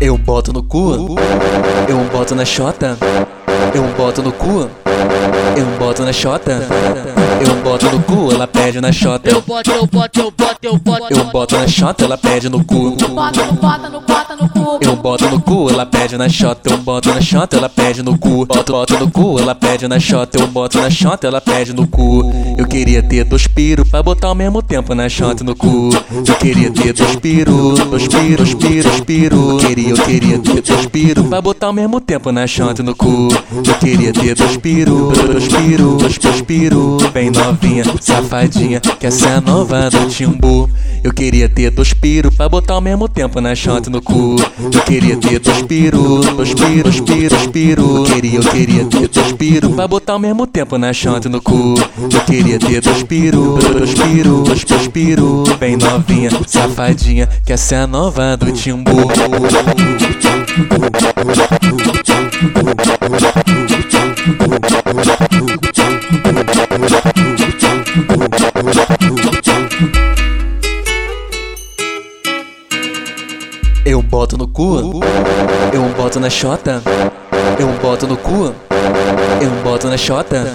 Eu boto no cu, eu boto na chota, eu boto no cu, eu boto na chota, eu boto no cu, ela pede na chota. Eu boto, eu boto, eu boto, eu boto. Eu boto na chota, ela pede no cu. Bota no, bota no, bota no cu. Eu boto no cu, ela pede na chota. Eu boto na chota, ela pede no cu. Boto, boto no cu, ela pede na chota. Eu boto na chota, ela pede no cu. Eu queria ter dois piro pra botar ao mesmo tempo na chota e no cu. Eu queria ter dois piro, dois piro, dois piro, dois piro. Queria, eu queria ter dois piro pra botar ao mesmo tempo na chota e no cu. Eu queria ter dois piro, dois piro, dois dois piro. Bem novinha, safadinha, que essa é a nova do Timbu. Eu queria ter dois piro pra botar ao mesmo tempo na chota e no cu. Eu queria ter dois piro, dois piro, dois piro, dois piro. Queria, eu queria ter dois piro pra botar ao mesmo tempo na chota e no cu. Eu queria ter dois piro, dois piro, dois piro. Bem novinha, safadinha, que essa é a nova do Timbu. Boto no cu, eu boto na chota, eu boto no cu, eu boto na chota,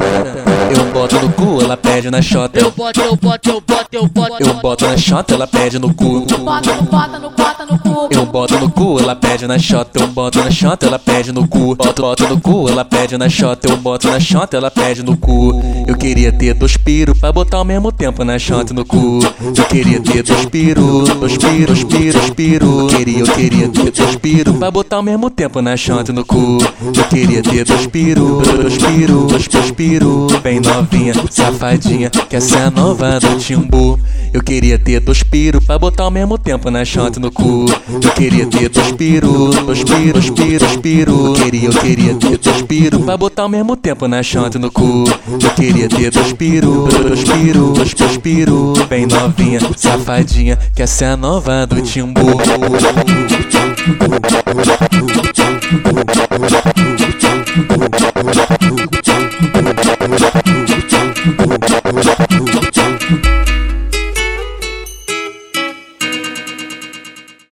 eu boto no cu, ela pede na chota. Eu boto, eu boto, eu boto, eu boto. Eu boto na chota, ela pede no cu. Bota no, bota no, bota no cu. Eu boto no cu, ela pede na chota. Eu boto na chota, ela pede no cu. Boto, boto no cu, ela pede na chota. Eu boto na chota, ela pede no cu. Eu queria ter dois piro pra botar ao mesmo tempo na chota e no cu. Eu queria ter dois piro, dois piro, dois piro, dois piro. Queria, eu queria ter dois piro pra botar ao mesmo tempo na chota e no cu. Eu queria ter dois piro, dois piro, dois dois piro. Bem novinha, safadinha, que essa é a nova do Timbu. Eu queria ter dois piro pra botar ao mesmo tempo na chota e no cu. Eu queria ter dois piro, dois piro, dois piro, dois piro. Queria, eu queria ter dois piro pra botar ao mesmo tempo na chota e no cu. Eu queria ter dois piro, dois piro, dois dois piro. Bem novinha, safadinha, que essa é a nova do Timbu.